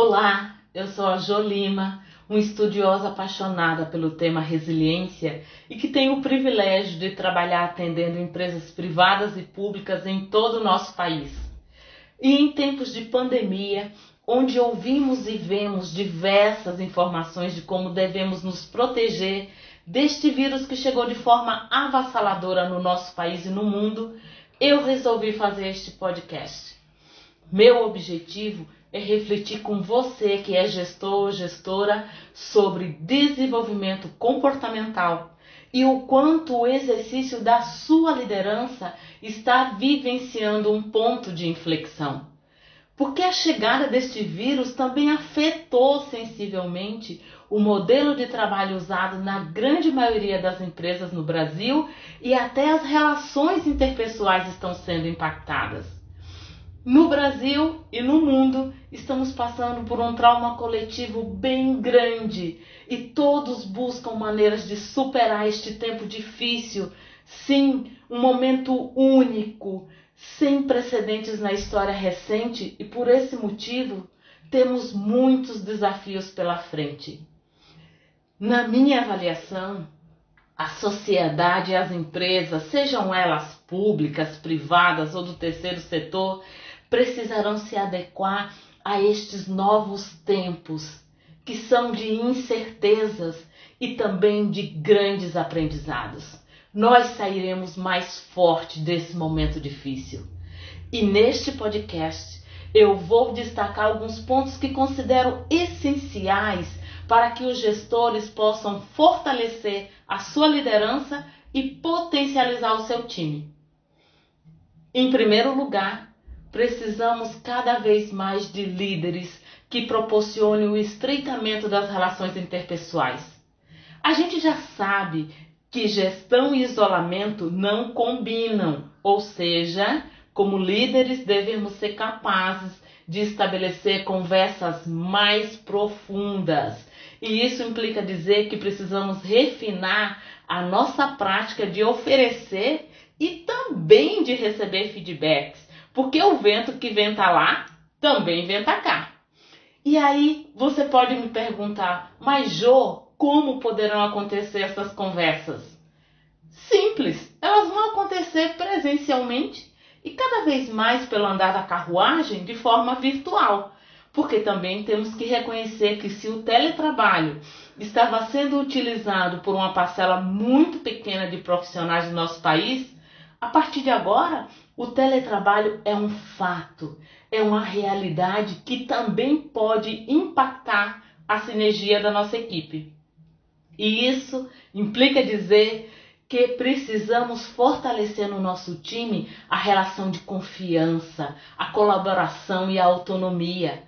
Olá, eu sou a Jo Lima, uma estudiosa apaixonada pelo tema resiliência e que tenho o privilégio de trabalhar atendendo empresas privadas e públicas em todo o nosso país. E em tempos de pandemia, onde ouvimos e vemos diversas informações de como devemos nos proteger deste vírus que chegou de forma avassaladora no nosso país e no mundo, eu resolvi fazer este podcast. Meu objetivo é refletir com você que é gestor ou gestora sobre desenvolvimento comportamental e o quanto o exercício da sua liderança está vivenciando um ponto de inflexão. Porque a chegada deste vírus também afetou sensivelmente o modelo de trabalho usado na grande maioria das empresas no Brasil e até as relações interpessoais estão sendo impactadas. No Brasil e no mundo, estamos passando por um trauma coletivo bem grande e todos buscam maneiras de superar este tempo difícil. Sim, um momento único, sem precedentes na história recente e por esse motivo temos muitos desafios pela frente. Na minha avaliação, a sociedade e as empresas, sejam elas públicas, privadas ou do terceiro setor, precisarão se adequar a estes novos tempos, que são de incertezas e também de grandes aprendizados. Nós sairemos mais forte desse momento difícil. E neste podcast eu vou destacar alguns pontos que considero essenciais para que os gestores possam fortalecer a sua liderança e potencializar o seu time. Em primeiro lugar, Precisamos cada vez mais de líderes que proporcionem o estreitamento das relações interpessoais. A gente já sabe que gestão e isolamento não combinam, ou seja, como líderes devemos ser capazes de estabelecer conversas mais profundas. E isso implica dizer que precisamos refinar a nossa prática de oferecer e também de receber feedbacks porque o vento que venta lá também venta cá. E aí você pode me perguntar, mas Jô, como poderão acontecer essas conversas? Simples, elas vão acontecer presencialmente e cada vez mais pelo andar da carruagem de forma virtual. Porque também temos que reconhecer que se o teletrabalho estava sendo utilizado por uma parcela muito pequena de profissionais do nosso país, a partir de agora o teletrabalho é um fato, é uma realidade que também pode impactar a sinergia da nossa equipe. E isso implica dizer que precisamos fortalecer no nosso time a relação de confiança, a colaboração e a autonomia.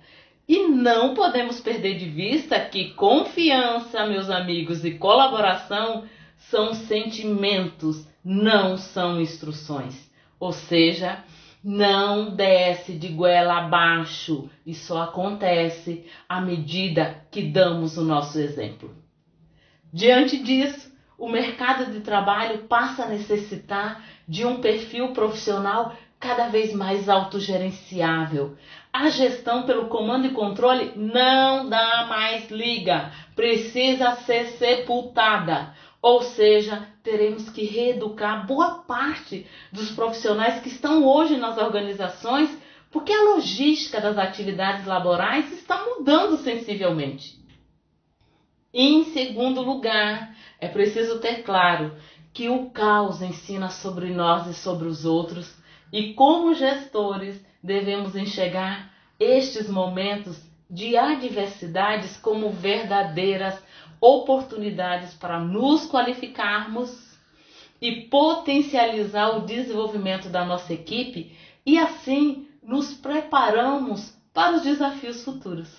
E não podemos perder de vista que confiança, meus amigos, e colaboração são sentimentos, não são instruções. Ou seja, não desce de goela abaixo. Só acontece à medida que damos o nosso exemplo. Diante disso, o mercado de trabalho passa a necessitar de um perfil profissional cada vez mais autogerenciável. A gestão pelo comando e controle não dá mais liga, precisa ser sepultada. Ou seja, teremos que reeducar boa parte dos profissionais que estão hoje nas organizações, porque a logística das atividades laborais está mudando sensivelmente. Em segundo lugar, é preciso ter claro que o caos ensina sobre nós e sobre os outros, e como gestores devemos enxergar estes momentos de adversidades como verdadeiras oportunidades para nos qualificarmos e potencializar o desenvolvimento da nossa equipe e assim nos preparamos para os desafios futuros.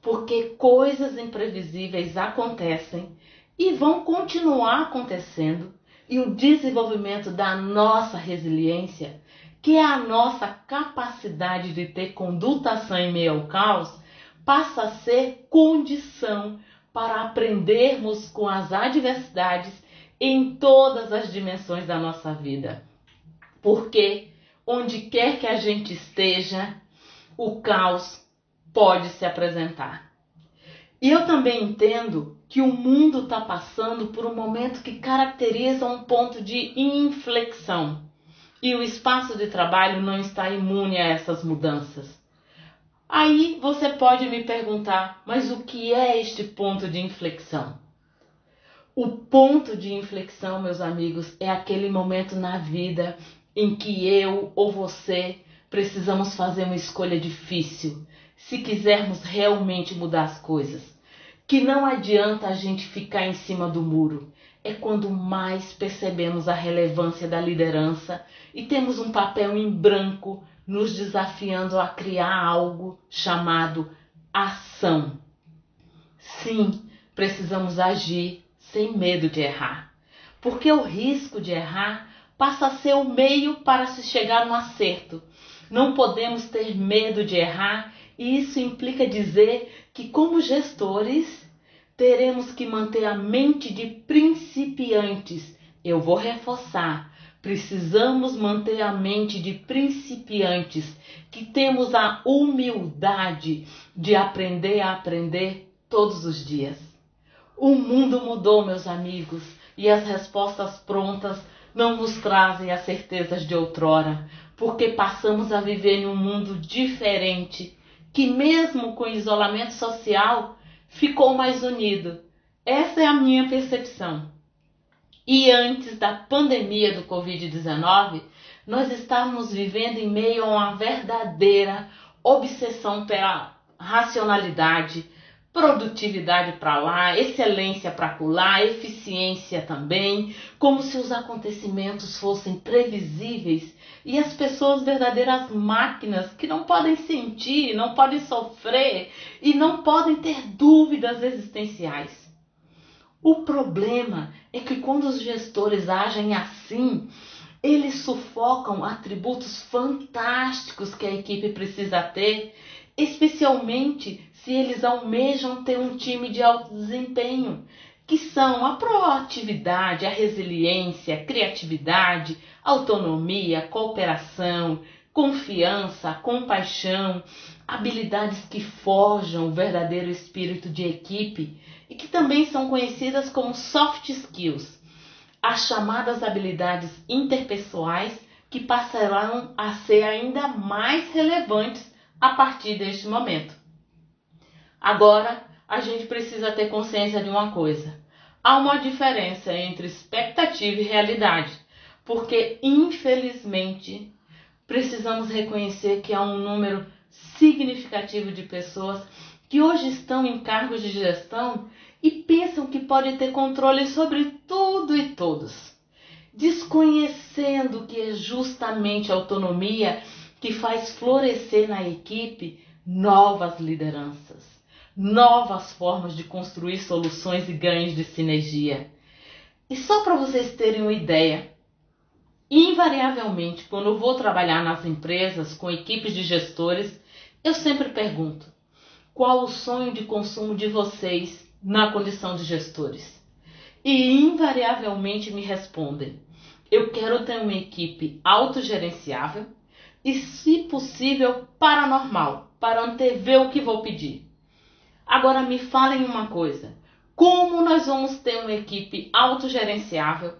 Porque coisas imprevisíveis acontecem e vão continuar acontecendo, e o desenvolvimento da nossa resiliência, que é a nossa capacidade de ter condutação em meio ao caos, passa a ser condição para aprendermos com as adversidades em todas as dimensões da nossa vida. Porque onde quer que a gente esteja, o caos pode se apresentar. E eu também entendo que o mundo está passando por um momento que caracteriza um ponto de inflexão. E o espaço de trabalho não está imune a essas mudanças. Aí você pode me perguntar, mas o que é este ponto de inflexão? O ponto de inflexão, meus amigos, é aquele momento na vida em que eu ou você precisamos fazer uma escolha difícil se quisermos realmente mudar as coisas. Que não adianta a gente ficar em cima do muro. É quando mais percebemos a relevância da liderança e temos um papel em branco nos desafiando a criar algo chamado ação. Sim, precisamos agir sem medo de errar, porque o risco de errar passa a ser o meio para se chegar no acerto. Não podemos ter medo de errar, e isso implica dizer que, como gestores, teremos que manter a mente de principiantes. Eu vou reforçar. Precisamos manter a mente de principiantes, que temos a humildade de aprender a aprender todos os dias. O mundo mudou, meus amigos, e as respostas prontas não nos trazem as certezas de outrora, porque passamos a viver em um mundo diferente, que mesmo com isolamento social, ficou mais unido. Essa é a minha percepção. E antes da pandemia do Covid-19, nós estávamos vivendo em meio a uma verdadeira obsessão pela racionalidade, produtividade para lá, excelência para lá, eficiência também, como se os acontecimentos fossem previsíveis e as pessoas verdadeiras máquinas que não podem sentir, não podem sofrer e não podem ter dúvidas existenciais. O problema é que quando os gestores agem assim, eles sufocam atributos fantásticos que a equipe precisa ter, especialmente se eles almejam ter um time de alto desempenho, que são a proatividade, a resiliência, a criatividade, autonomia, cooperação, confiança, compaixão, habilidades que forjam o verdadeiro espírito de equipe e que também são conhecidas como soft skills, as chamadas habilidades interpessoais que passarão a ser ainda mais relevantes a partir deste momento. Agora, a gente precisa ter consciência de uma coisa. Há uma diferença entre expectativa e realidade, porque infelizmente precisamos reconhecer que há um número significativo de pessoas que hoje estão em cargos de gestão e pensam que pode ter controle sobre tudo e todos, desconhecendo que é justamente a autonomia que faz florescer na equipe novas lideranças novas formas de construir soluções e ganhos de sinergia. E só para vocês terem uma ideia, invariavelmente, quando eu vou trabalhar nas empresas com equipes de gestores, eu sempre pergunto: qual o sonho de consumo de vocês na condição de gestores? E invariavelmente me respondem: eu quero ter uma equipe autogerenciável e, se possível, paranormal, para antever o que vou pedir. Agora me falem uma coisa: como nós vamos ter uma equipe autogerenciável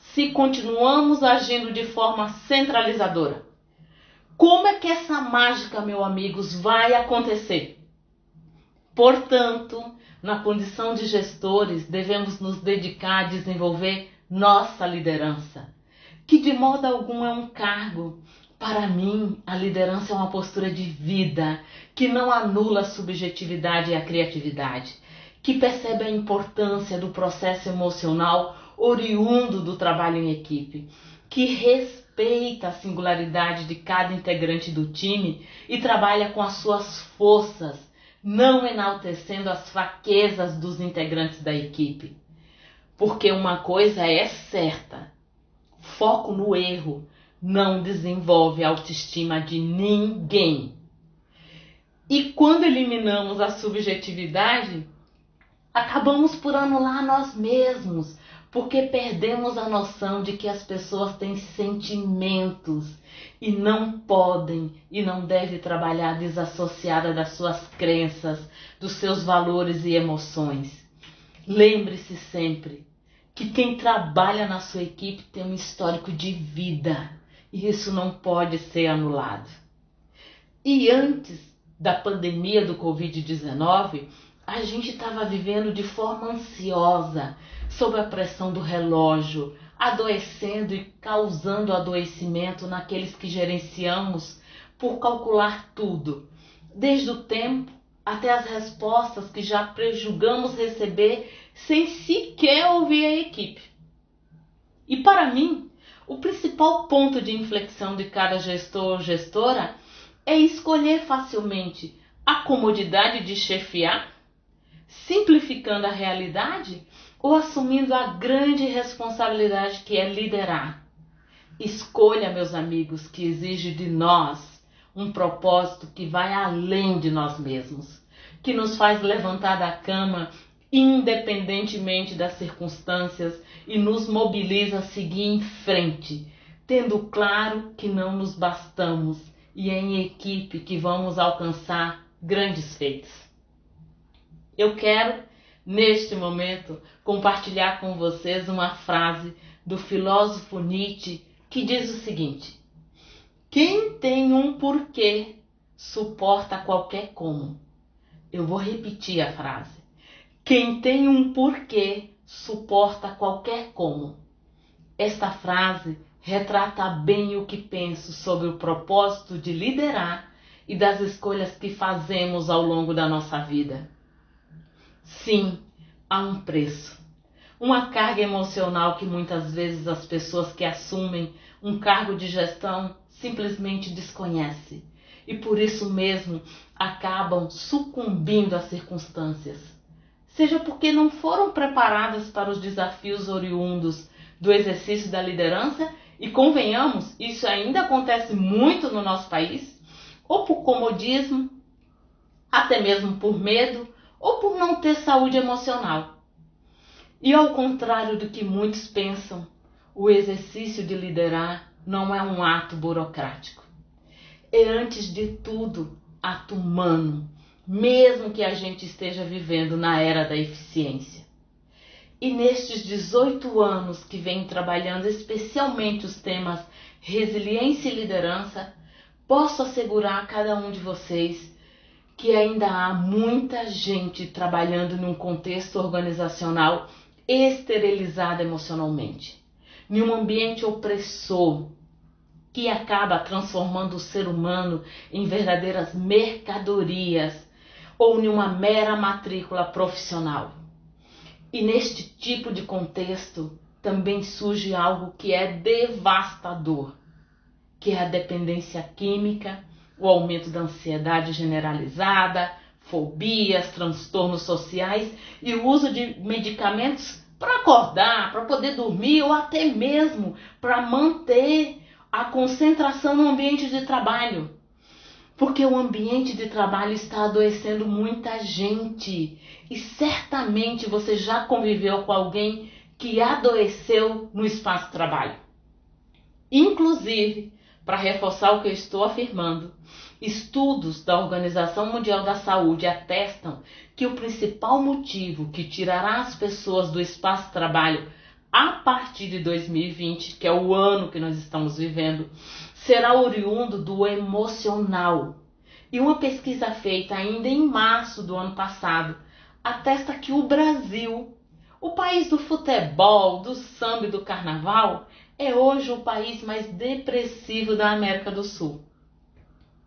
se continuamos agindo de forma centralizadora? Como é que essa mágica, meus amigos, vai acontecer? Portanto, na condição de gestores, devemos nos dedicar a desenvolver nossa liderança, que de modo algum é um cargo, para mim, a liderança é uma postura de vida que não anula a subjetividade e a criatividade, que percebe a importância do processo emocional oriundo do trabalho em equipe, que respeita a singularidade de cada integrante do time e trabalha com as suas forças, não enaltecendo as fraquezas dos integrantes da equipe. Porque uma coisa é certa: foco no erro não desenvolve a autoestima de ninguém. E quando eliminamos a subjetividade, acabamos por anular nós mesmos, porque perdemos a noção de que as pessoas têm sentimentos e não podem e não devem trabalhar desassociada das suas crenças, dos seus valores e emoções. Lembre-se sempre que quem trabalha na sua equipe tem um histórico de vida e isso não pode ser anulado. E antes da pandemia do Covid-19, a gente estava vivendo de forma ansiosa, sob a pressão do relógio, adoecendo e causando adoecimento naqueles que gerenciamos por calcular tudo, desde o tempo até as respostas que já prejulgamos receber sem sequer ouvir a equipe. E para mim, o principal ponto de inflexão de cada gestor ou gestora é escolher facilmente a comodidade de chefiar, simplificando a realidade ou assumindo a grande responsabilidade que é liderar. Escolha, meus amigos, que exige de nós um propósito que vai além de nós mesmos, que nos faz levantar da cama independentemente das circunstâncias e nos mobiliza a seguir em frente, tendo claro que não nos bastamos e é em equipe que vamos alcançar grandes feitos. Eu quero neste momento, compartilhar com vocês uma frase do filósofo Nietzsche que diz o seguinte: Quem tem um porquê suporta qualquer como. Eu vou repetir a frase. Quem tem um porquê suporta qualquer como. Esta frase retrata bem o que penso sobre o propósito de liderar e das escolhas que fazemos ao longo da nossa vida. Sim, há um preço. Uma carga emocional que muitas vezes as pessoas que assumem um cargo de gestão simplesmente desconhecem e por isso mesmo acabam sucumbindo às circunstâncias. Seja porque não foram preparadas para os desafios oriundos do exercício da liderança, e convenhamos, isso ainda acontece muito no nosso país, ou por comodismo, até mesmo por medo ou por não ter saúde emocional. E ao contrário do que muitos pensam, o exercício de liderar não é um ato burocrático. É antes de tudo ato humano, mesmo que a gente esteja vivendo na era da eficiência. E nestes 18 anos que venho trabalhando especialmente os temas resiliência e liderança, posso assegurar a cada um de vocês que ainda há muita gente trabalhando num contexto organizacional esterilizado emocionalmente, em um ambiente opressor que acaba transformando o ser humano em verdadeiras mercadorias ou em uma mera matrícula profissional. E neste tipo de contexto também surge algo que é devastador, que é a dependência química o aumento da ansiedade generalizada, fobias, transtornos sociais e o uso de medicamentos para acordar, para poder dormir ou até mesmo para manter a concentração no ambiente de trabalho. Porque o ambiente de trabalho está adoecendo muita gente. E certamente você já conviveu com alguém que adoeceu no espaço de trabalho. Inclusive, para reforçar o que eu estou afirmando, estudos da Organização Mundial da Saúde atestam que o principal motivo que tirará as pessoas do espaço de trabalho a partir de 2020, que é o ano que nós estamos vivendo, será oriundo do emocional. E uma pesquisa feita ainda em março do ano passado atesta que o Brasil, o país do futebol, do samba e do carnaval, é hoje o país mais depressivo da América do Sul.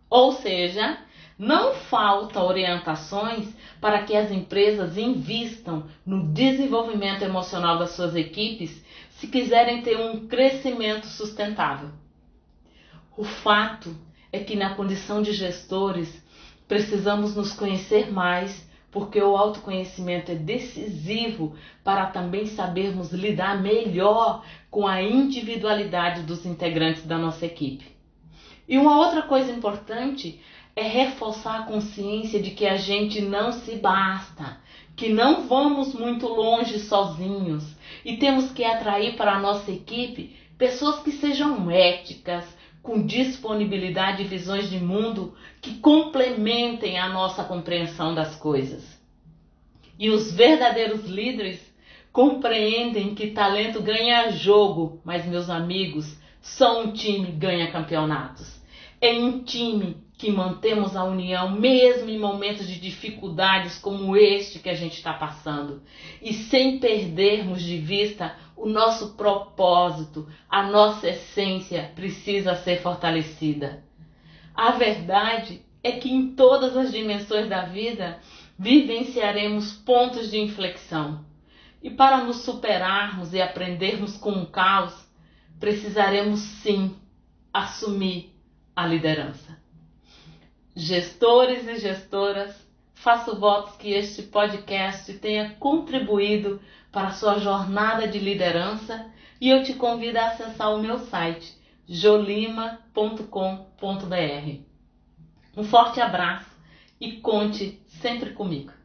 Ou seja, não faltam orientações para que as empresas invistam no desenvolvimento emocional das suas equipes se quiserem ter um crescimento sustentável. O fato é que, na condição de gestores, precisamos nos conhecer mais porque o autoconhecimento é decisivo para também sabermos lidar melhor com a individualidade dos integrantes da nossa equipe. E uma outra coisa importante é reforçar a consciência de que a gente não se basta, que não vamos muito longe sozinhos e temos que atrair para a nossa equipe pessoas que sejam éticas, com disponibilidade e visões de mundo que complementem a nossa compreensão das coisas. E os verdadeiros líderes compreendem que talento ganha jogo, mas meus amigos, só um time ganha campeonatos. É um time que mantemos a união mesmo em momentos de dificuldades como este que a gente está passando e sem perdermos de vista o nosso propósito, a nossa essência precisa ser fortalecida. A verdade é que em todas as dimensões da vida vivenciaremos pontos de inflexão. E para nos superarmos e aprendermos com o caos, precisaremos sim assumir a liderança gestores e gestoras, faço votos que este podcast tenha contribuído para sua jornada de liderança e eu te convido a acessar o meu site jolima.com.br. Um forte abraço e conte sempre comigo.